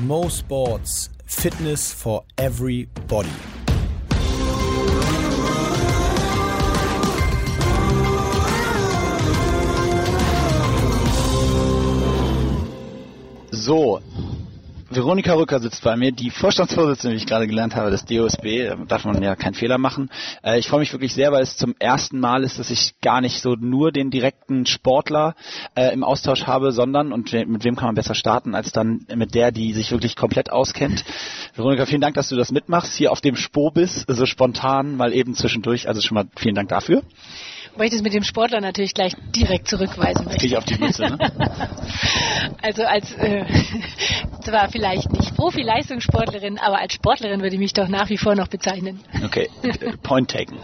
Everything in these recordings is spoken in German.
Mo Sports Fitness for Everybody. So, Veronika Rücker sitzt bei mir, die Vorstandsvorsitzende, wie ich gerade gelernt habe, des DOSB. Da darf man ja keinen Fehler machen. Äh, ich freue mich wirklich sehr, weil es zum ersten Mal ist, dass ich gar nicht so nur den direkten Sportler äh, im Austausch habe, sondern, und mit wem kann man besser starten, als dann mit der, die sich wirklich komplett auskennt. Veronika, vielen Dank, dass du das mitmachst, hier auf dem Spur bist, so spontan, mal eben zwischendurch. Also schon mal vielen Dank dafür. Weil ich das mit dem Sportler natürlich gleich direkt zurückweisen möchte. ich auf die Mütze, ne? also als äh, zwar vielleicht nicht Profi-Leistungssportlerin, aber als Sportlerin würde ich mich doch nach wie vor noch bezeichnen. Okay, point taken.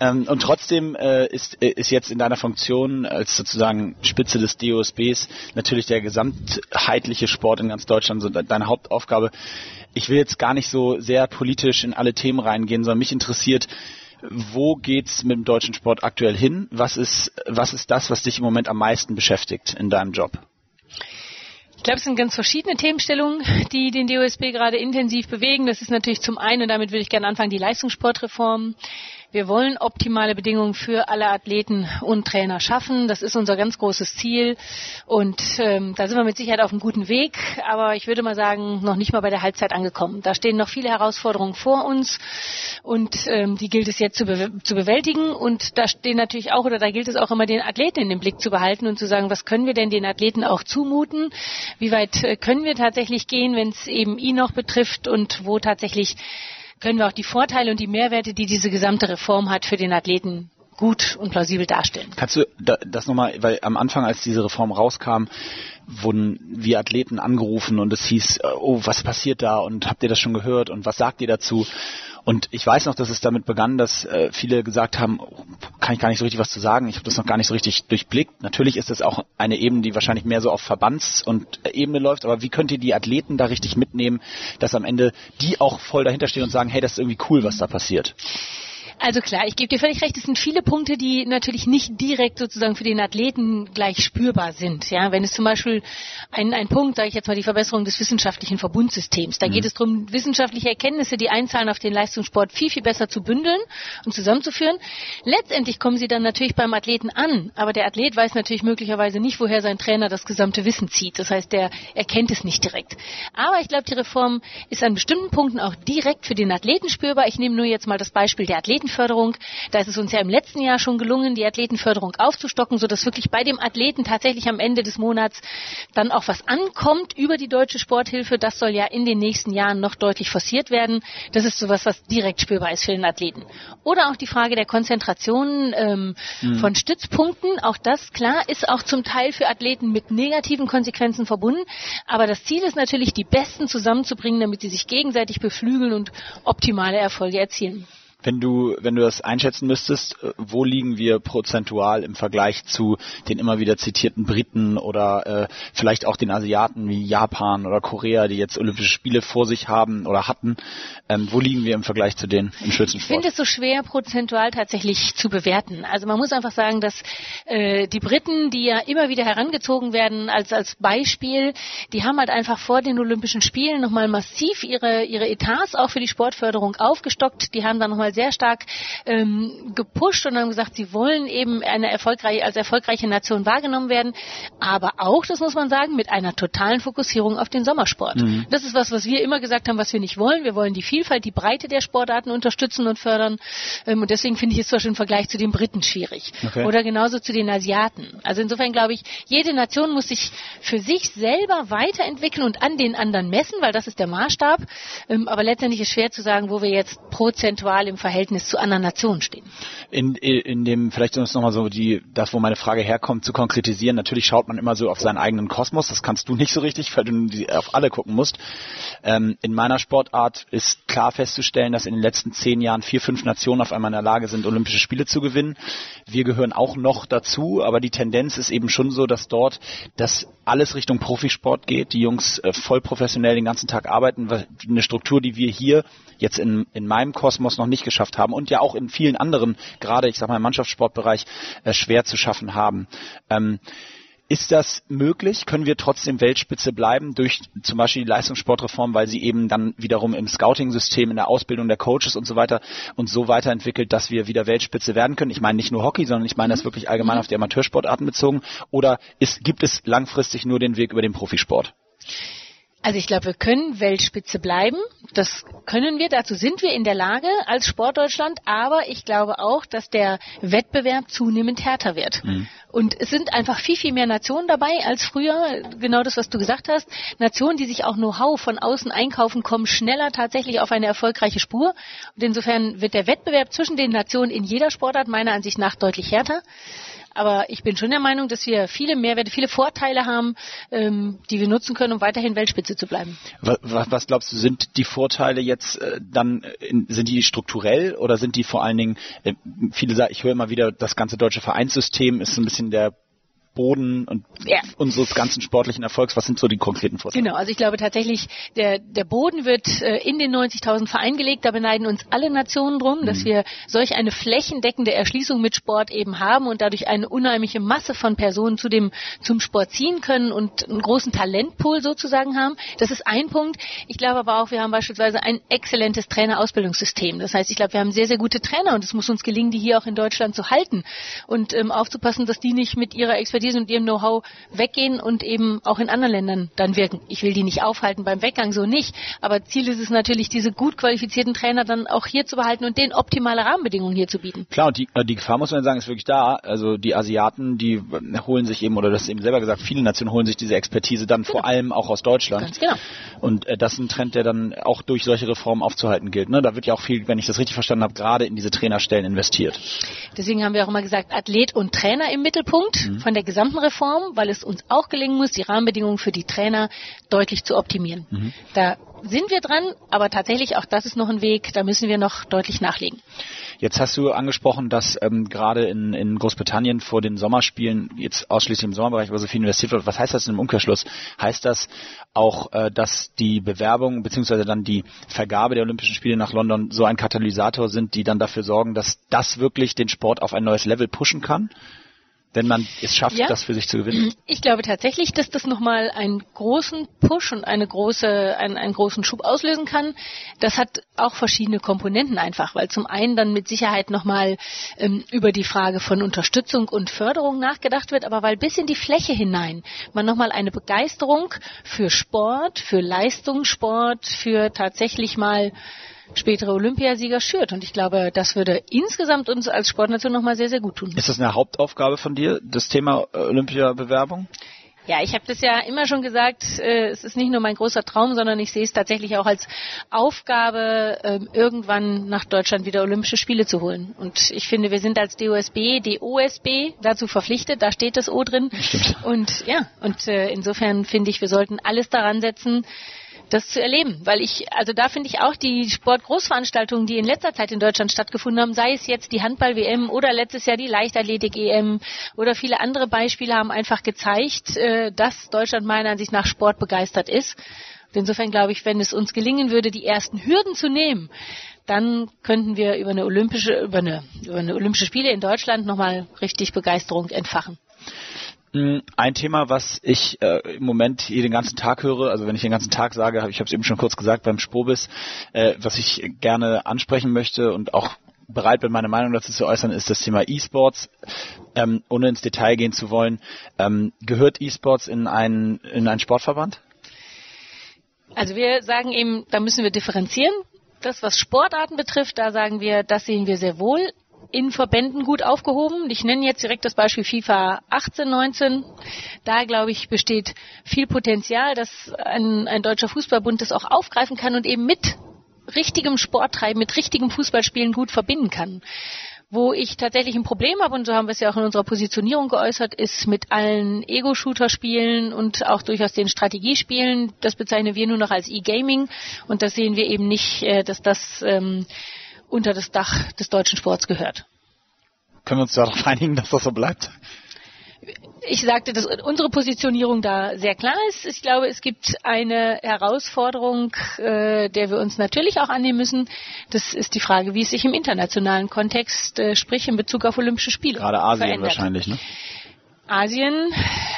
ähm, und trotzdem äh, ist, äh, ist jetzt in deiner Funktion als sozusagen Spitze des DOSBs natürlich der gesamtheitliche Sport in ganz Deutschland so deine Hauptaufgabe. Ich will jetzt gar nicht so sehr politisch in alle Themen reingehen, sondern mich interessiert, wo geht's mit dem deutschen Sport aktuell hin? Was ist, was ist das, was dich im Moment am meisten beschäftigt in deinem Job? Ich glaube, es sind ganz verschiedene Themenstellungen, die den DOSB gerade intensiv bewegen. Das ist natürlich zum einen, und damit würde ich gerne anfangen, die Leistungssportreform. Wir wollen optimale Bedingungen für alle Athleten und Trainer schaffen. Das ist unser ganz großes Ziel. Und ähm, da sind wir mit Sicherheit auf einem guten Weg. Aber ich würde mal sagen, noch nicht mal bei der Halbzeit angekommen. Da stehen noch viele Herausforderungen vor uns. Und ähm, die gilt es jetzt zu, be zu bewältigen. Und da stehen natürlich auch, oder da gilt es auch immer, den Athleten in den Blick zu behalten und zu sagen, was können wir denn den Athleten auch zumuten? Wie weit äh, können wir tatsächlich gehen, wenn es eben ihn noch betrifft und wo tatsächlich können wir auch die Vorteile und die Mehrwerte, die diese gesamte Reform hat, für den Athleten gut und plausibel darstellen. Kannst du das nochmal, weil am Anfang, als diese Reform rauskam, wurden wir Athleten angerufen und es hieß, äh, oh, was passiert da und habt ihr das schon gehört und was sagt ihr dazu? Und ich weiß noch, dass es damit begann, dass äh, viele gesagt haben, oh, kann ich gar nicht so richtig was zu sagen, ich habe das noch gar nicht so richtig durchblickt. Natürlich ist das auch eine Ebene, die wahrscheinlich mehr so auf Verbands- und Ebene läuft, aber wie könnt ihr die Athleten da richtig mitnehmen, dass am Ende die auch voll dahinter stehen und sagen, hey, das ist irgendwie cool, was da passiert? Also klar, ich gebe dir völlig recht, es sind viele Punkte, die natürlich nicht direkt sozusagen für den Athleten gleich spürbar sind. Ja, wenn es zum Beispiel ein, ein Punkt, sage ich jetzt mal, die Verbesserung des wissenschaftlichen Verbundsystems. Da mhm. geht es darum, wissenschaftliche Erkenntnisse, die einzahlen auf den Leistungssport, viel, viel besser zu bündeln und zusammenzuführen. Letztendlich kommen sie dann natürlich beim Athleten an, aber der Athlet weiß natürlich möglicherweise nicht, woher sein Trainer das gesamte Wissen zieht. Das heißt, der erkennt es nicht direkt. Aber ich glaube, die Reform ist an bestimmten Punkten auch direkt für den Athleten spürbar. Ich nehme nur jetzt mal das Beispiel der Athleten Athletenförderung. Da ist es uns ja im letzten Jahr schon gelungen, die Athletenförderung aufzustocken, sodass wirklich bei dem Athleten tatsächlich am Ende des Monats dann auch was ankommt über die deutsche Sporthilfe. Das soll ja in den nächsten Jahren noch deutlich forciert werden. Das ist sowas, was direkt spürbar ist für den Athleten. Oder auch die Frage der Konzentration ähm, mhm. von Stützpunkten. Auch das, klar, ist auch zum Teil für Athleten mit negativen Konsequenzen verbunden. Aber das Ziel ist natürlich, die Besten zusammenzubringen, damit sie sich gegenseitig beflügeln und optimale Erfolge erzielen. Wenn du, wenn du das einschätzen müsstest, äh, wo liegen wir prozentual im Vergleich zu den immer wieder zitierten Briten oder äh, vielleicht auch den Asiaten wie Japan oder Korea, die jetzt Olympische Spiele vor sich haben oder hatten? Ähm, wo liegen wir im Vergleich zu denen im Schützensport? Ich finde es so schwer, prozentual tatsächlich zu bewerten. Also man muss einfach sagen, dass äh, die Briten, die ja immer wieder herangezogen werden als, als Beispiel, die haben halt einfach vor den Olympischen Spielen nochmal massiv ihre, ihre Etats auch für die Sportförderung aufgestockt. Die haben dann nochmal sehr stark ähm, gepusht und haben gesagt, sie wollen eben eine erfolgreiche, als erfolgreiche Nation wahrgenommen werden, aber auch, das muss man sagen, mit einer totalen Fokussierung auf den Sommersport. Mhm. Das ist was, was wir immer gesagt haben, was wir nicht wollen. Wir wollen die Vielfalt, die Breite der Sportarten unterstützen und fördern. Ähm, und deswegen finde ich es zum Beispiel im Vergleich zu den Briten schwierig. Okay. Oder genauso zu den Asiaten. Also insofern glaube ich, jede Nation muss sich für sich selber weiterentwickeln und an den anderen messen, weil das ist der Maßstab. Ähm, aber letztendlich ist schwer zu sagen, wo wir jetzt prozentual im Verhältnis zu anderen Nationen stehen. In, in dem, vielleicht um nochmal so die, das, wo meine Frage herkommt, zu konkretisieren. Natürlich schaut man immer so auf seinen eigenen Kosmos. Das kannst du nicht so richtig, weil du auf alle gucken musst. Ähm, in meiner Sportart ist klar festzustellen, dass in den letzten zehn Jahren vier, fünf Nationen auf einmal in der Lage sind, Olympische Spiele zu gewinnen. Wir gehören auch noch dazu, aber die Tendenz ist eben schon so, dass dort das alles Richtung Profisport geht. Die Jungs äh, voll professionell den ganzen Tag arbeiten. Eine Struktur, die wir hier jetzt in, in meinem Kosmos noch nicht geschafft haben und ja auch in vielen anderen, gerade ich sag mal im Mannschaftssportbereich, äh, schwer zu schaffen haben. Ähm, ist das möglich? Können wir trotzdem Weltspitze bleiben durch zum Beispiel die Leistungssportreform, weil sie eben dann wiederum im Scouting-System, in der Ausbildung der Coaches und so weiter und so weiterentwickelt, dass wir wieder Weltspitze werden können? Ich meine nicht nur Hockey, sondern ich meine das wirklich allgemein auf die Amateursportarten bezogen. Oder ist, gibt es langfristig nur den Weg über den Profisport? Also ich glaube, wir können Weltspitze bleiben. Das können wir. Dazu sind wir in der Lage als Sportdeutschland. Aber ich glaube auch, dass der Wettbewerb zunehmend härter wird. Mhm. Und es sind einfach viel, viel mehr Nationen dabei als früher. Genau das, was du gesagt hast. Nationen, die sich auch Know-how von außen einkaufen, kommen schneller tatsächlich auf eine erfolgreiche Spur. Und insofern wird der Wettbewerb zwischen den Nationen in jeder Sportart meiner Ansicht nach deutlich härter. Aber ich bin schon der Meinung, dass wir viele Mehrwerte, viele Vorteile haben, ähm, die wir nutzen können, um weiterhin Weltspitze zu bleiben. Was, was glaubst du, sind die Vorteile jetzt äh, dann, in, sind die strukturell oder sind die vor allen Dingen, äh, viele sagen, ich höre immer wieder, das ganze deutsche Vereinssystem ist so ein bisschen der Boden und ja. unseres ganzen sportlichen Erfolgs? Was sind so die konkreten Vorteile? Genau, also ich glaube tatsächlich, der, der Boden wird äh, in den 90.000 Verein gelegt. Da beneiden uns alle Nationen drum, mhm. dass wir solch eine flächendeckende Erschließung mit Sport eben haben und dadurch eine unheimliche Masse von Personen zu dem, zum Sport ziehen können und einen großen Talentpool sozusagen haben. Das ist ein Punkt. Ich glaube aber auch, wir haben beispielsweise ein exzellentes Trainerausbildungssystem. Das heißt, ich glaube, wir haben sehr, sehr gute Trainer und es muss uns gelingen, die hier auch in Deutschland zu halten und ähm, aufzupassen, dass die nicht mit ihrer Expertise Expertise und ihrem Know-how weggehen und eben auch in anderen Ländern dann wirken. Ich will die nicht aufhalten beim Weggang, so nicht. Aber Ziel ist es natürlich, diese gut qualifizierten Trainer dann auch hier zu behalten und denen optimale Rahmenbedingungen hier zu bieten. Klar, und die, äh, die Gefahr muss man sagen, ist wirklich da. Also die Asiaten, die holen sich eben, oder das ist eben selber gesagt, viele Nationen holen sich diese Expertise dann genau. vor allem auch aus Deutschland. Ganz genau. Und äh, das ist ein Trend, der dann auch durch solche Reformen aufzuhalten gilt. Ne? Da wird ja auch viel, wenn ich das richtig verstanden habe, gerade in diese Trainerstellen investiert. Deswegen haben wir auch immer gesagt, Athlet und Trainer im Mittelpunkt mhm. von der gesamten Reform, weil es uns auch gelingen muss, die Rahmenbedingungen für die Trainer deutlich zu optimieren. Mhm. Da sind wir dran, aber tatsächlich auch das ist noch ein Weg, da müssen wir noch deutlich nachlegen. Jetzt hast du angesprochen, dass ähm, gerade in, in Großbritannien vor den Sommerspielen jetzt ausschließlich im Sommerbereich aber so viel investiert wird. Was heißt das im Umkehrschluss? Heißt das auch, äh, dass die Bewerbung bzw. dann die Vergabe der Olympischen Spiele nach London so ein Katalysator sind, die dann dafür sorgen, dass das wirklich den Sport auf ein neues Level pushen kann? Wenn man es schafft, ja. das für sich zu gewinnen? Ich glaube tatsächlich, dass das nochmal einen großen Push und eine große, einen, einen großen Schub auslösen kann. Das hat auch verschiedene Komponenten einfach, weil zum einen dann mit Sicherheit nochmal ähm, über die Frage von Unterstützung und Förderung nachgedacht wird, aber weil bis in die Fläche hinein man nochmal eine Begeisterung für Sport, für Leistungssport, für tatsächlich mal spätere Olympiasieger schürt. Und ich glaube, das würde insgesamt uns als Sportnation nochmal sehr, sehr gut tun. Ist das eine Hauptaufgabe von dir, das Thema äh, Olympiabewerbung? Ja, ich habe das ja immer schon gesagt, äh, es ist nicht nur mein großer Traum, sondern ich sehe es tatsächlich auch als Aufgabe, äh, irgendwann nach Deutschland wieder Olympische Spiele zu holen. Und ich finde, wir sind als DOSB, DOSB dazu verpflichtet, da steht das O drin. Stimmt. Und ja, und äh, insofern finde ich, wir sollten alles daran setzen, das zu erleben. Weil ich, also da finde ich auch die Sportgroßveranstaltungen, die in letzter Zeit in Deutschland stattgefunden haben, sei es jetzt die Handball-WM oder letztes Jahr die Leichtathletik-EM oder viele andere Beispiele haben einfach gezeigt, äh, dass Deutschland meiner Ansicht nach Sport begeistert ist. Und insofern glaube ich, wenn es uns gelingen würde, die ersten Hürden zu nehmen, dann könnten wir über eine olympische, über eine, über eine olympische Spiele in Deutschland nochmal richtig Begeisterung entfachen. Hm, ein Thema, was ich äh, im Moment hier den ganzen Tag höre, also wenn ich den ganzen Tag sage, ich habe es eben schon kurz gesagt beim Spobis, äh, was ich gerne ansprechen möchte und auch bereit bin, meine Meinung dazu zu äußern, ist das Thema E-Sports. Ähm, ohne ins Detail gehen zu wollen, ähm, gehört E-Sports in einen, in einen Sportverband? Also wir sagen eben, da müssen wir differenzieren. Das, was Sportarten betrifft, da sagen wir, das sehen wir sehr wohl in Verbänden gut aufgehoben. Ich nenne jetzt direkt das Beispiel FIFA 18, 19. Da, glaube ich, besteht viel Potenzial, dass ein, ein deutscher Fußballbund das auch aufgreifen kann und eben mit richtigem Sporttreiben, mit richtigem Fußballspielen gut verbinden kann. Wo ich tatsächlich ein Problem habe, und so haben wir es ja auch in unserer Positionierung geäußert, ist mit allen Ego-Shooter-Spielen und auch durchaus den Strategiespielen. Das bezeichnen wir nur noch als E-Gaming und das sehen wir eben nicht, äh, dass das ähm, unter das Dach des deutschen Sports gehört. Können wir uns darauf einigen, dass das so bleibt? Ich sagte, dass unsere Positionierung da sehr klar ist. Ich glaube, es gibt eine Herausforderung, äh, der wir uns natürlich auch annehmen müssen. Das ist die Frage, wie es sich im internationalen Kontext, äh, sprich in Bezug auf Olympische Spiele, Gerade Asien verändert. wahrscheinlich, ne? Asien,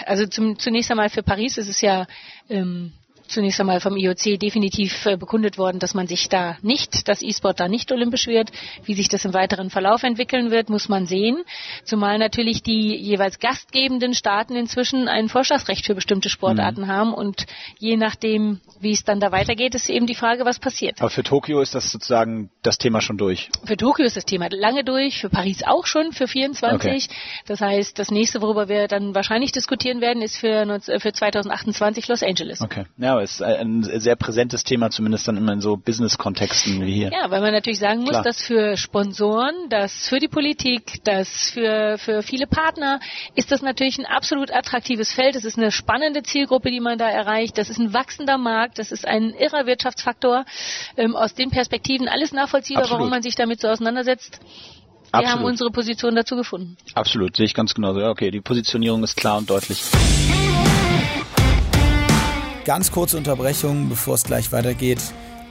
also zum, zunächst einmal für Paris ist es ja ähm, zunächst einmal vom IOC definitiv äh, bekundet worden, dass man sich da nicht, dass E-Sport da nicht olympisch wird. Wie sich das im weiteren Verlauf entwickeln wird, muss man sehen. Zumal natürlich die jeweils gastgebenden Staaten inzwischen ein Vorschlagsrecht für bestimmte Sportarten mhm. haben und je nachdem, wie es dann da weitergeht, ist eben die Frage, was passiert. Aber für Tokio ist das sozusagen das Thema schon durch? Für Tokio ist das Thema lange durch, für Paris auch schon, für 24. Okay. Das heißt, das nächste, worüber wir dann wahrscheinlich diskutieren werden, ist für, für 2028 Los Angeles. Okay. Ja, aber ist ein sehr präsentes Thema, zumindest dann immer in so Business-Kontexten wie hier. Ja, weil man natürlich sagen muss, Klar. dass für Sponsoren, dass für die Politik, dass für, für viele Partner ist das natürlich ein absolut attraktives Feld. Es ist eine spannende Zielgruppe, die man da erreicht. Das ist ein wachsender Markt. Das ist ein irrer Wirtschaftsfaktor. Ähm, aus den Perspektiven alles nachvollziehbar, absolut. warum man sich damit so auseinandersetzt. Wir Absolut. haben unsere Position dazu gefunden. Absolut, sehe ich ganz genauso. Ja, okay, die Positionierung ist klar und deutlich. Ganz kurze Unterbrechung, bevor es gleich weitergeht.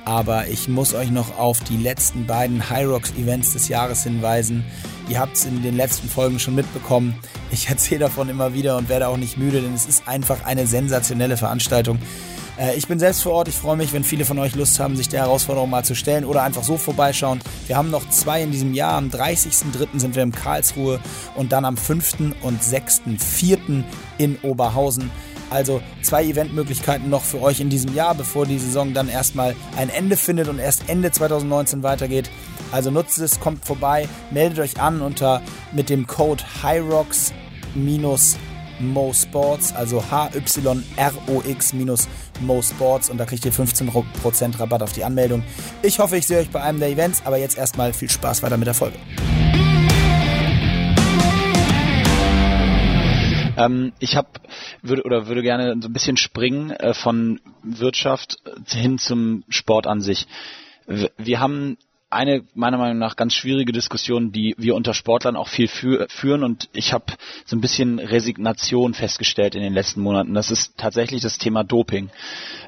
Aber ich muss euch noch auf die letzten beiden High Rocks Events des Jahres hinweisen. Ihr habt es in den letzten Folgen schon mitbekommen. Ich erzähle davon immer wieder und werde auch nicht müde, denn es ist einfach eine sensationelle Veranstaltung. Äh, ich bin selbst vor Ort. Ich freue mich, wenn viele von euch Lust haben, sich der Herausforderung mal zu stellen oder einfach so vorbeischauen. Wir haben noch zwei in diesem Jahr. Am 30.03. sind wir in Karlsruhe und dann am 5. und 6.04. in Oberhausen. Also zwei Eventmöglichkeiten noch für euch in diesem Jahr, bevor die Saison dann erstmal ein Ende findet und erst Ende 2019 weitergeht. Also nutzt es, kommt vorbei, meldet euch an unter mit dem Code HYROX Mo Sports, also H-Y-R-O-X minus Mo Sports und da kriegt ihr 15% Rabatt auf die Anmeldung. Ich hoffe, ich sehe euch bei einem der Events, aber jetzt erstmal viel Spaß weiter mit der Folge. Ähm, ich habe würde oder würde gerne so ein bisschen springen äh, von Wirtschaft hin zum Sport an sich. Wir haben eine meiner Meinung nach ganz schwierige Diskussion, die wir unter Sportlern auch viel fü führen und ich habe so ein bisschen Resignation festgestellt in den letzten Monaten. Das ist tatsächlich das Thema Doping.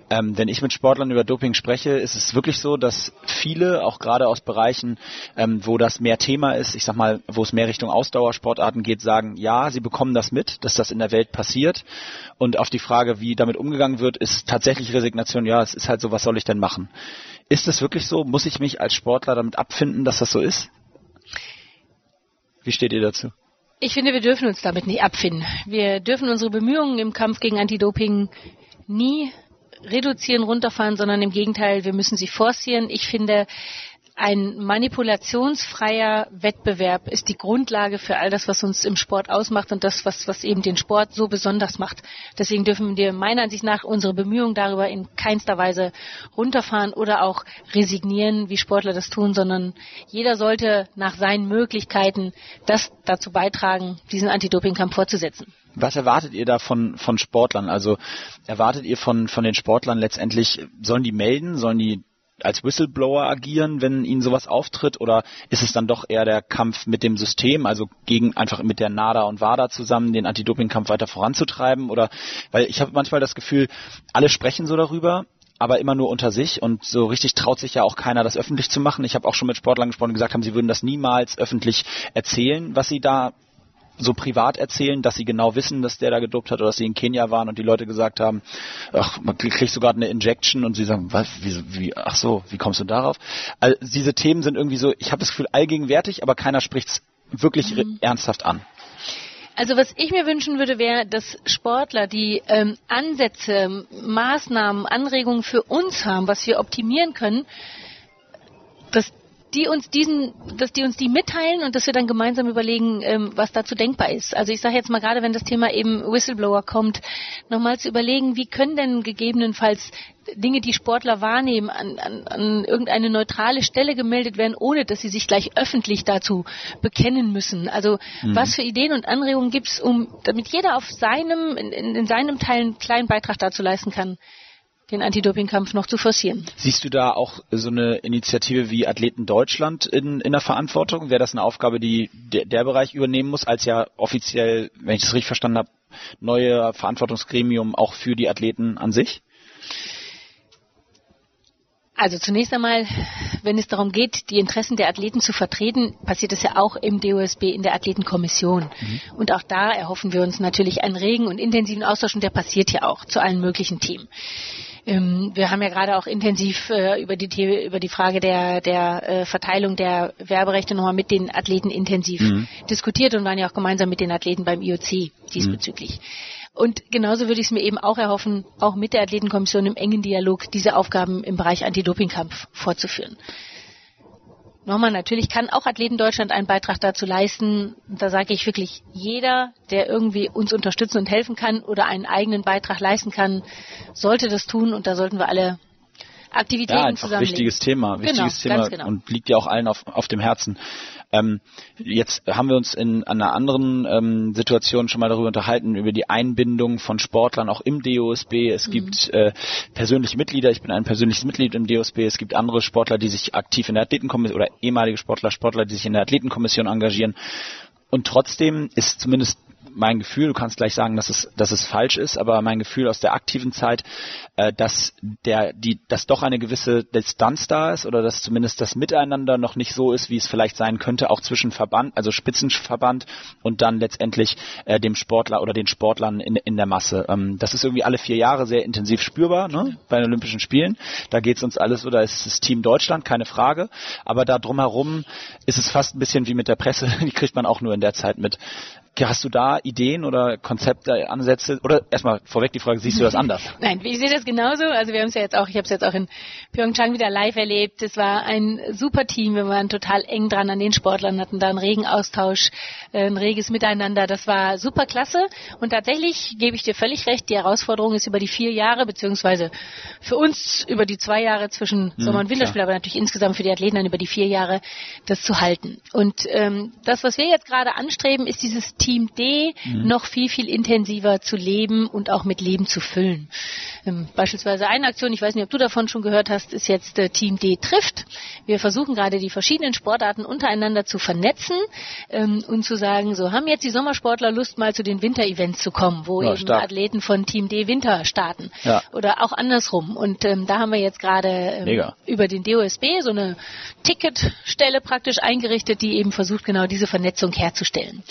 Ähm, wenn ich mit Sportlern über Doping spreche, ist es wirklich so, dass viele, auch gerade aus Bereichen, ähm, wo das mehr Thema ist, ich sag mal, wo es mehr Richtung Ausdauersportarten geht, sagen, ja, sie bekommen das mit, dass das in der Welt passiert. Und auf die Frage, wie damit umgegangen wird, ist tatsächlich Resignation, ja, es ist halt so, was soll ich denn machen? Ist das wirklich so? Muss ich mich als Sportler damit abfinden, dass das so ist? Wie steht ihr dazu? Ich finde, wir dürfen uns damit nicht abfinden. Wir dürfen unsere Bemühungen im Kampf gegen Anti-Doping nie reduzieren, runterfahren, sondern im Gegenteil, wir müssen sie forcieren. Ich finde, ein manipulationsfreier Wettbewerb ist die Grundlage für all das, was uns im Sport ausmacht und das, was, was eben den Sport so besonders macht. Deswegen dürfen wir meiner Ansicht nach unsere Bemühungen darüber in keinster Weise runterfahren oder auch resignieren, wie Sportler das tun, sondern jeder sollte nach seinen Möglichkeiten das dazu beitragen, diesen Anti-Doping-Kampf fortzusetzen. Was erwartet ihr da von, von Sportlern? Also erwartet ihr von, von den Sportlern letztendlich, sollen die melden, sollen die als Whistleblower agieren, wenn ihnen sowas auftritt, oder ist es dann doch eher der Kampf mit dem System, also gegen einfach mit der NADA und WADA zusammen den Anti-Doping-Kampf weiter voranzutreiben? Oder weil ich habe manchmal das Gefühl, alle sprechen so darüber, aber immer nur unter sich und so richtig traut sich ja auch keiner, das öffentlich zu machen. Ich habe auch schon mit Sportlern gesprochen, die gesagt haben, sie würden das niemals öffentlich erzählen, was sie da so privat erzählen, dass sie genau wissen, dass der da gedopt hat oder dass sie in Kenia waren und die Leute gesagt haben, ach, man kriegt sogar eine Injection und sie sagen, was, wie, wie, ach so, wie kommst du darauf? Also diese Themen sind irgendwie so, ich habe das Gefühl, allgegenwärtig, aber keiner spricht es wirklich mhm. ernsthaft an. Also was ich mir wünschen würde, wäre, dass Sportler, die ähm, Ansätze, Maßnahmen, Anregungen für uns haben, was wir optimieren können, dass die uns diesen, dass die uns die mitteilen und dass wir dann gemeinsam überlegen, ähm, was dazu denkbar ist. Also ich sage jetzt mal gerade, wenn das Thema eben Whistleblower kommt, nochmal zu überlegen, wie können denn gegebenenfalls Dinge, die Sportler wahrnehmen, an, an, an irgendeine neutrale Stelle gemeldet werden, ohne dass sie sich gleich öffentlich dazu bekennen müssen. Also mhm. was für Ideen und Anregungen gibt es, um damit jeder auf seinem, in, in seinem Teil einen kleinen Beitrag dazu leisten kann, den Anti-Doping-Kampf noch zu forcieren. Siehst du da auch so eine Initiative wie Athleten Deutschland in, in der Verantwortung? Wäre das eine Aufgabe, die der, der Bereich übernehmen muss, als ja offiziell, wenn ich das richtig verstanden habe, neue Verantwortungsgremium auch für die Athleten an sich? Also zunächst einmal, wenn es darum geht, die Interessen der Athleten zu vertreten, passiert es ja auch im DOSB in der Athletenkommission. Mhm. Und auch da erhoffen wir uns natürlich einen regen und intensiven Austausch und der passiert ja auch zu allen möglichen Themen. Ähm, wir haben ja gerade auch intensiv äh, über, die, über die Frage der, der äh, Verteilung der Werberechte nochmal mit den Athleten intensiv mhm. diskutiert und waren ja auch gemeinsam mit den Athleten beim IOC diesbezüglich. Mhm. Und genauso würde ich es mir eben auch erhoffen, auch mit der Athletenkommission im engen Dialog diese Aufgaben im Bereich Anti-Doping-Kampf fortzuführen. Nochmal, natürlich kann auch Athleten Deutschland einen Beitrag dazu leisten. Da sage ich wirklich, jeder, der irgendwie uns unterstützen und helfen kann oder einen eigenen Beitrag leisten kann, sollte das tun und da sollten wir alle Aktivitäten ja, einfach wichtiges Thema, wichtiges genau, Thema genau. und liegt ja auch allen auf, auf dem Herzen. Ähm, jetzt haben wir uns in einer anderen ähm, Situation schon mal darüber unterhalten, über die Einbindung von Sportlern auch im DOSB. Es mhm. gibt äh, persönliche Mitglieder, ich bin ein persönliches Mitglied im DOSB, es gibt andere Sportler, die sich aktiv in der Athletenkommission oder ehemalige Sportler, Sportler, die sich in der Athletenkommission engagieren. Und trotzdem ist zumindest mein Gefühl, du kannst gleich sagen, dass es, dass es falsch ist, aber mein Gefühl aus der aktiven Zeit, äh, dass der, die, dass doch eine gewisse Distanz da ist oder dass zumindest das Miteinander noch nicht so ist, wie es vielleicht sein könnte, auch zwischen Verband, also Spitzenverband und dann letztendlich äh, dem Sportler oder den Sportlern in, in der Masse. Ähm, das ist irgendwie alle vier Jahre sehr intensiv spürbar, ne, bei den Olympischen Spielen. Da geht es uns alles, oder ist es Team Deutschland, keine Frage. Aber da drumherum ist es fast ein bisschen wie mit der Presse, die kriegt man auch nur in der Zeit mit. Hast du da Ideen oder Konzepte, Ansätze? Oder erstmal vorweg die Frage, siehst du das anders? Nein, ich sehe das genauso. Also wir haben es ja jetzt auch, ich habe es jetzt auch in Pyeongchang wieder live erlebt. Es war ein super Team. Wir waren total eng dran an den Sportlern, hatten da einen regen Austausch, äh, ein reges Miteinander. Das war super klasse. Und tatsächlich gebe ich dir völlig recht, die Herausforderung ist über die vier Jahre, beziehungsweise für uns über die zwei Jahre zwischen mhm, Sommer- und Winterspiel, aber natürlich insgesamt für die Athleten dann über die vier Jahre, das zu halten. Und ähm, das, was wir jetzt gerade anstreben, ist dieses Team D mhm. noch viel, viel intensiver zu leben und auch mit Leben zu füllen. Ähm, beispielsweise eine Aktion, ich weiß nicht, ob du davon schon gehört hast, ist jetzt äh, Team D trifft. Wir versuchen gerade die verschiedenen Sportarten untereinander zu vernetzen ähm, und zu sagen, so haben jetzt die Sommersportler Lust mal zu den Winterevents zu kommen, wo ja, eben stark. Athleten von Team D Winter starten. Ja. Oder auch andersrum. Und ähm, da haben wir jetzt gerade ähm, über den DOSB so eine Ticketstelle praktisch eingerichtet, die eben versucht, genau diese Vernetzung herzustellen.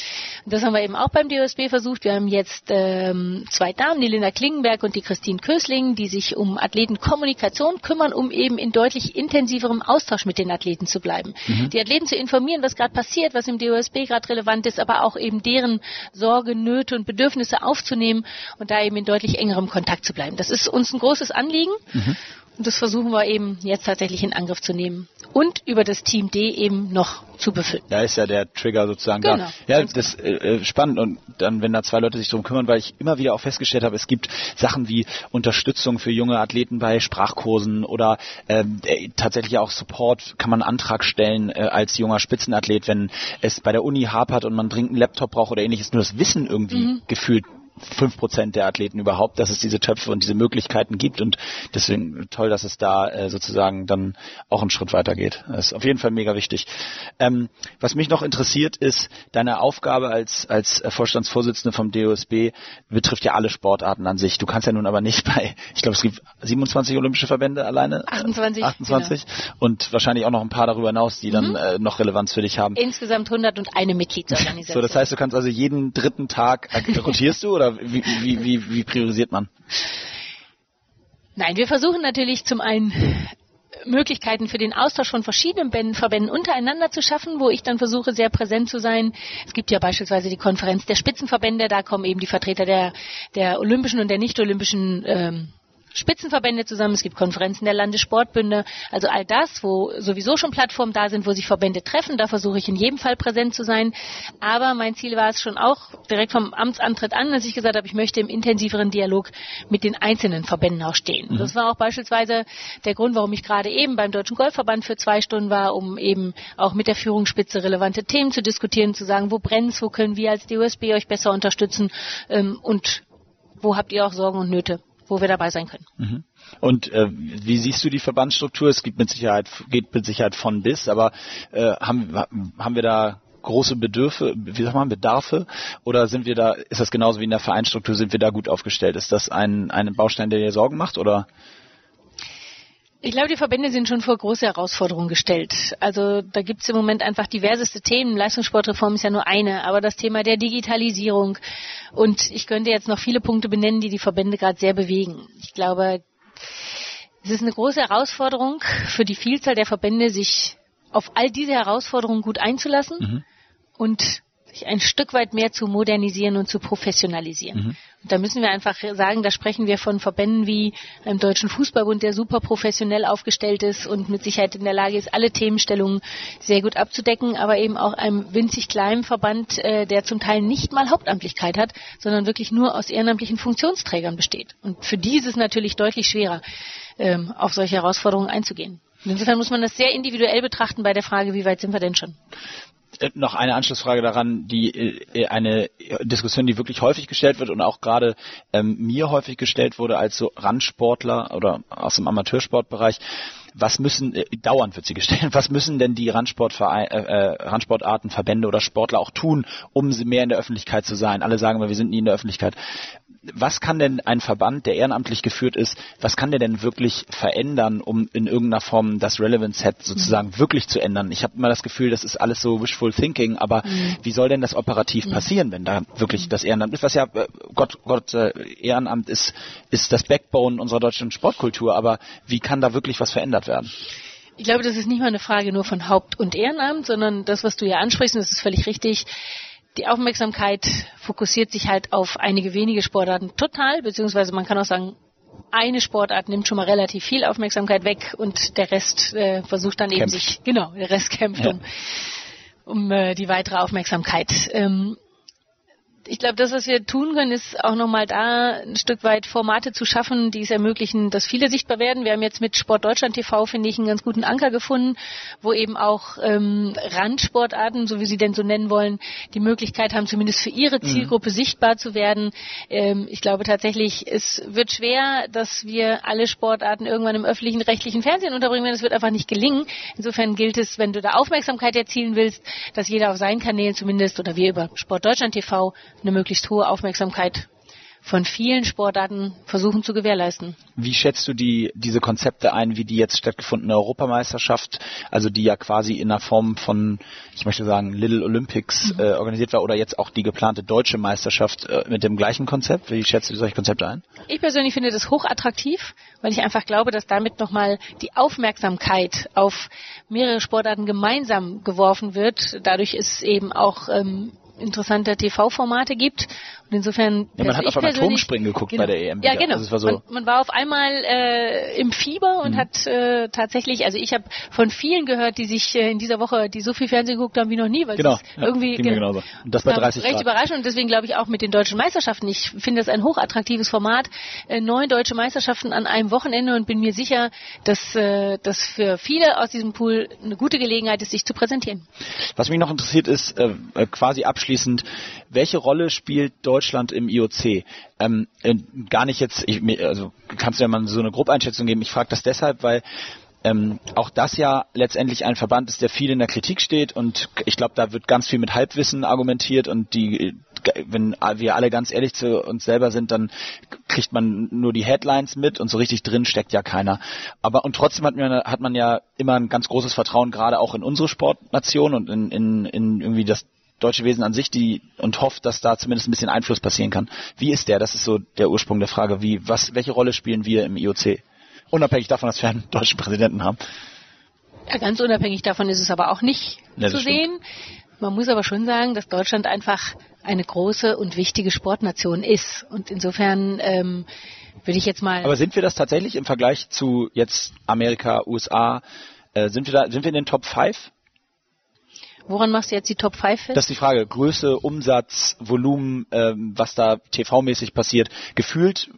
Und das haben wir eben auch beim DOSB versucht. Wir haben jetzt ähm, zwei Damen, die Linda Klingenberg und die Christine Kösling, die sich um Athletenkommunikation kümmern, um eben in deutlich intensiverem Austausch mit den Athleten zu bleiben. Mhm. Die Athleten zu informieren, was gerade passiert, was im DOSB gerade relevant ist, aber auch eben deren Sorge, Nöte und Bedürfnisse aufzunehmen und da eben in deutlich engerem Kontakt zu bleiben. Das ist uns ein großes Anliegen. Mhm. Und das versuchen wir eben jetzt tatsächlich in Angriff zu nehmen. Und über das Team D eben noch zu befüllen. Da ist ja der Trigger sozusagen genau, da. Ja, das ist äh, äh, spannend. Und dann, wenn da zwei Leute sich drum kümmern, weil ich immer wieder auch festgestellt habe, es gibt Sachen wie Unterstützung für junge Athleten bei Sprachkursen oder ähm, äh, tatsächlich auch Support kann man einen Antrag stellen äh, als junger Spitzenathlet, wenn es bei der Uni hapert und man dringend einen Laptop braucht oder ähnliches, nur das Wissen irgendwie mhm. gefühlt fünf Prozent der Athleten überhaupt, dass es diese Töpfe und diese Möglichkeiten gibt und deswegen toll, dass es da äh, sozusagen dann auch einen Schritt weiter geht. Das ist auf jeden Fall mega wichtig. Ähm, was mich noch interessiert ist, deine Aufgabe als, als Vorstandsvorsitzende vom DOSB betrifft ja alle Sportarten an sich. Du kannst ja nun aber nicht bei, ich glaube es gibt 27 olympische Verbände alleine. 28. 28 genau. und wahrscheinlich auch noch ein paar darüber hinaus, die dann mhm. äh, noch Relevanz für dich haben. Insgesamt 101 Mitgliedsorganisationen. so, das heißt, du kannst also jeden dritten Tag, äh, rotierst du oder oder wie, wie, wie, wie priorisiert man? Nein, wir versuchen natürlich zum einen Möglichkeiten für den Austausch von verschiedenen Verbänden untereinander zu schaffen, wo ich dann versuche, sehr präsent zu sein. Es gibt ja beispielsweise die Konferenz der Spitzenverbände, da kommen eben die Vertreter der, der olympischen und der nicht-olympischen ähm, Spitzenverbände zusammen, es gibt Konferenzen der Landessportbünde, also all das, wo sowieso schon Plattformen da sind, wo sich Verbände treffen, da versuche ich in jedem Fall präsent zu sein. Aber mein Ziel war es schon auch direkt vom Amtsantritt an, dass ich gesagt habe, ich möchte im intensiveren Dialog mit den einzelnen Verbänden auch stehen. Mhm. Das war auch beispielsweise der Grund, warum ich gerade eben beim Deutschen Golfverband für zwei Stunden war, um eben auch mit der Führungsspitze relevante Themen zu diskutieren, zu sagen, wo brennt's, wo können wir als DOSB euch besser unterstützen ähm, und wo habt ihr auch Sorgen und Nöte wo wir dabei sein können. Mhm. Und äh, wie siehst du die Verbandsstruktur? Es gibt mit Sicherheit, geht mit Sicherheit von bis, aber äh, haben, haben wir da große Bedürfe, wie sagt man, Bedarfe? Oder sind wir da, ist das genauso wie in der Vereinsstruktur, sind wir da gut aufgestellt? Ist das ein, ein Baustein, der dir Sorgen macht oder? Ich glaube, die Verbände sind schon vor große Herausforderungen gestellt. Also da gibt es im Moment einfach diverseste Themen. Leistungssportreform ist ja nur eine, aber das Thema der Digitalisierung und ich könnte jetzt noch viele Punkte benennen, die die Verbände gerade sehr bewegen. Ich glaube, es ist eine große Herausforderung für die Vielzahl der Verbände, sich auf all diese Herausforderungen gut einzulassen mhm. und sich ein Stück weit mehr zu modernisieren und zu professionalisieren. Mhm. Da müssen wir einfach sagen, da sprechen wir von Verbänden wie einem Deutschen Fußballbund, der super professionell aufgestellt ist und mit Sicherheit in der Lage ist, alle Themenstellungen sehr gut abzudecken, aber eben auch einem winzig kleinen Verband, äh, der zum Teil nicht mal Hauptamtlichkeit hat, sondern wirklich nur aus ehrenamtlichen Funktionsträgern besteht. Und für die ist es natürlich deutlich schwerer, ähm, auf solche Herausforderungen einzugehen. Insofern muss man das sehr individuell betrachten bei der Frage, wie weit sind wir denn schon? Noch eine Anschlussfrage daran, die äh, eine Diskussion, die wirklich häufig gestellt wird und auch gerade ähm, mir häufig gestellt wurde als so Randsportler oder aus dem Amateursportbereich. Was müssen, äh, dauernd wird sie gestellt, was müssen denn die Randsportverein, äh, äh, Randsportarten, Verbände oder Sportler auch tun, um mehr in der Öffentlichkeit zu sein? Alle sagen, wir sind nie in der Öffentlichkeit was kann denn ein Verband, der ehrenamtlich geführt ist, was kann der denn wirklich verändern, um in irgendeiner Form das Relevance Set sozusagen mhm. wirklich zu ändern? Ich habe immer das Gefühl, das ist alles so wishful thinking, aber mhm. wie soll denn das operativ mhm. passieren, wenn da wirklich das Ehrenamt ist? Was ja, äh, Gott, Gott, äh, Ehrenamt ist, ist das Backbone unserer deutschen Sportkultur, aber wie kann da wirklich was verändert werden? Ich glaube, das ist nicht mal eine Frage nur von Haupt- und Ehrenamt, sondern das, was du ja ansprichst, und das ist völlig richtig, die Aufmerksamkeit fokussiert sich halt auf einige wenige Sportarten total, beziehungsweise man kann auch sagen, eine Sportart nimmt schon mal relativ viel Aufmerksamkeit weg und der Rest äh, versucht dann kämpft. eben sich, genau, der Rest kämpft ja. um, um äh, die weitere Aufmerksamkeit. Ähm, ich glaube, das, was wir tun können, ist auch nochmal da ein Stück weit Formate zu schaffen, die es ermöglichen, dass viele sichtbar werden. Wir haben jetzt mit Sport Deutschland TV, finde ich, einen ganz guten Anker gefunden, wo eben auch ähm, Randsportarten, so wie sie denn so nennen wollen, die Möglichkeit haben, zumindest für ihre mhm. Zielgruppe mhm. sichtbar zu werden. Ähm, ich glaube tatsächlich, es wird schwer, dass wir alle Sportarten irgendwann im öffentlichen rechtlichen Fernsehen unterbringen werden. Das wird einfach nicht gelingen. Insofern gilt es, wenn du da Aufmerksamkeit erzielen willst, dass jeder auf seinen Kanälen zumindest oder wir über Sport Deutschland TV eine möglichst hohe Aufmerksamkeit von vielen Sportarten versuchen zu gewährleisten. Wie schätzt du die, diese Konzepte ein, wie die jetzt stattgefundene Europameisterschaft, also die ja quasi in der Form von, ich möchte sagen, Little Olympics mhm. äh, organisiert war oder jetzt auch die geplante deutsche Meisterschaft äh, mit dem gleichen Konzept? Wie schätzt du solche Konzepte ein? Ich persönlich finde das hochattraktiv, weil ich einfach glaube, dass damit nochmal die Aufmerksamkeit auf mehrere Sportarten gemeinsam geworfen wird. Dadurch ist eben auch ähm, interessante TV-Formate gibt. Und insofern. Ja, man hat auf einmal Turmspringen geguckt genau. bei der EM. Ja, genau. Also war so man, man, war auf einmal äh, im Fieber und mhm. hat äh, tatsächlich, also ich habe von vielen gehört, die sich äh, in dieser Woche, die so viel Fernsehen geguckt haben wie noch nie, weil genau, ja, irgendwie ging genauso. Und das bei 30 recht Grad. überraschend und deswegen glaube ich auch mit den deutschen Meisterschaften. Ich finde das ein hochattraktives Format, äh, neun deutsche Meisterschaften an einem Wochenende und bin mir sicher, dass äh, das für viele aus diesem Pool eine gute Gelegenheit ist, sich zu präsentieren. Was mich noch interessiert ist, äh, äh quasi abschließend, welche Rolle spielt Deutschland im IOC? Ähm, äh, gar nicht jetzt, ich, also kannst du ja mal so eine Gruppeinschätzung geben. Ich frage das deshalb, weil ähm, auch das ja letztendlich ein Verband ist, der viel in der Kritik steht und ich glaube, da wird ganz viel mit Halbwissen argumentiert und die, wenn wir alle ganz ehrlich zu uns selber sind, dann kriegt man nur die Headlines mit und so richtig drin steckt ja keiner. Aber und trotzdem hat man, hat man ja immer ein ganz großes Vertrauen gerade auch in unsere Sportnation und in, in, in irgendwie das deutsche Wesen an sich, die und hofft, dass da zumindest ein bisschen Einfluss passieren kann. Wie ist der? Das ist so der Ursprung der Frage. Wie, was, welche Rolle spielen wir im IOC? Unabhängig davon, dass wir einen deutschen Präsidenten haben. Ja, ganz unabhängig davon ist es aber auch nicht ja, zu sehen. Man muss aber schon sagen, dass Deutschland einfach eine große und wichtige Sportnation ist. Und insofern ähm, würde ich jetzt mal. Aber sind wir das tatsächlich im Vergleich zu jetzt Amerika, USA? Äh, sind wir da, sind wir in den Top 5? Woran machst du jetzt die Top 5 fest? Das ist die Frage. Größe, Umsatz, Volumen, ähm, was da TV-mäßig passiert. Gefühlt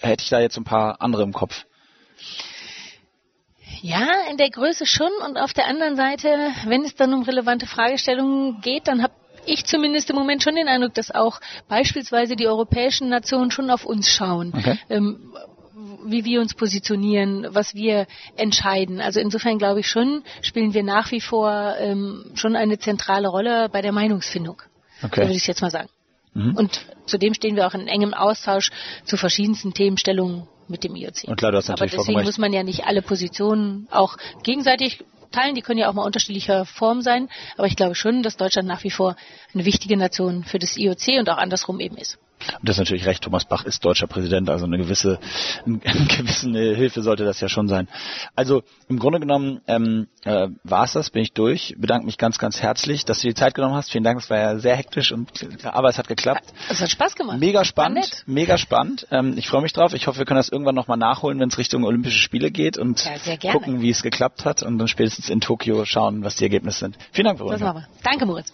hätte ich da jetzt ein paar andere im Kopf. Ja, in der Größe schon. Und auf der anderen Seite, wenn es dann um relevante Fragestellungen geht, dann habe ich zumindest im Moment schon den Eindruck, dass auch beispielsweise die europäischen Nationen schon auf uns schauen. Okay. Ähm, wie wir uns positionieren, was wir entscheiden. Also insofern glaube ich schon, spielen wir nach wie vor ähm, schon eine zentrale Rolle bei der Meinungsfindung. Okay. So würde ich jetzt mal sagen. Mhm. Und zudem stehen wir auch in engem Austausch zu verschiedensten Themenstellungen mit dem IOC. Und klar, du hast natürlich Aber deswegen muss man ja nicht alle Positionen auch gegenseitig teilen. Die können ja auch mal unterschiedlicher Form sein. Aber ich glaube schon, dass Deutschland nach wie vor eine wichtige Nation für das IOC und auch andersrum eben ist. Und das ist natürlich recht. Thomas Bach ist deutscher Präsident, also eine gewisse, eine gewisse Hilfe sollte das ja schon sein. Also im Grunde genommen ähm, äh, war es das, bin ich durch. Bedanke mich ganz, ganz herzlich, dass du die Zeit genommen hast. Vielen Dank, es war ja sehr hektisch und aber es hat geklappt. Es hat Spaß gemacht. Mega spannend, mega spannend. Ähm, ich freue mich drauf. Ich hoffe, wir können das irgendwann nochmal nachholen, wenn es Richtung Olympische Spiele geht und ja, gucken, wie es geklappt hat und dann spätestens in Tokio schauen, was die Ergebnisse sind. Vielen Dank, Veronika. Wir. Danke, Moritz.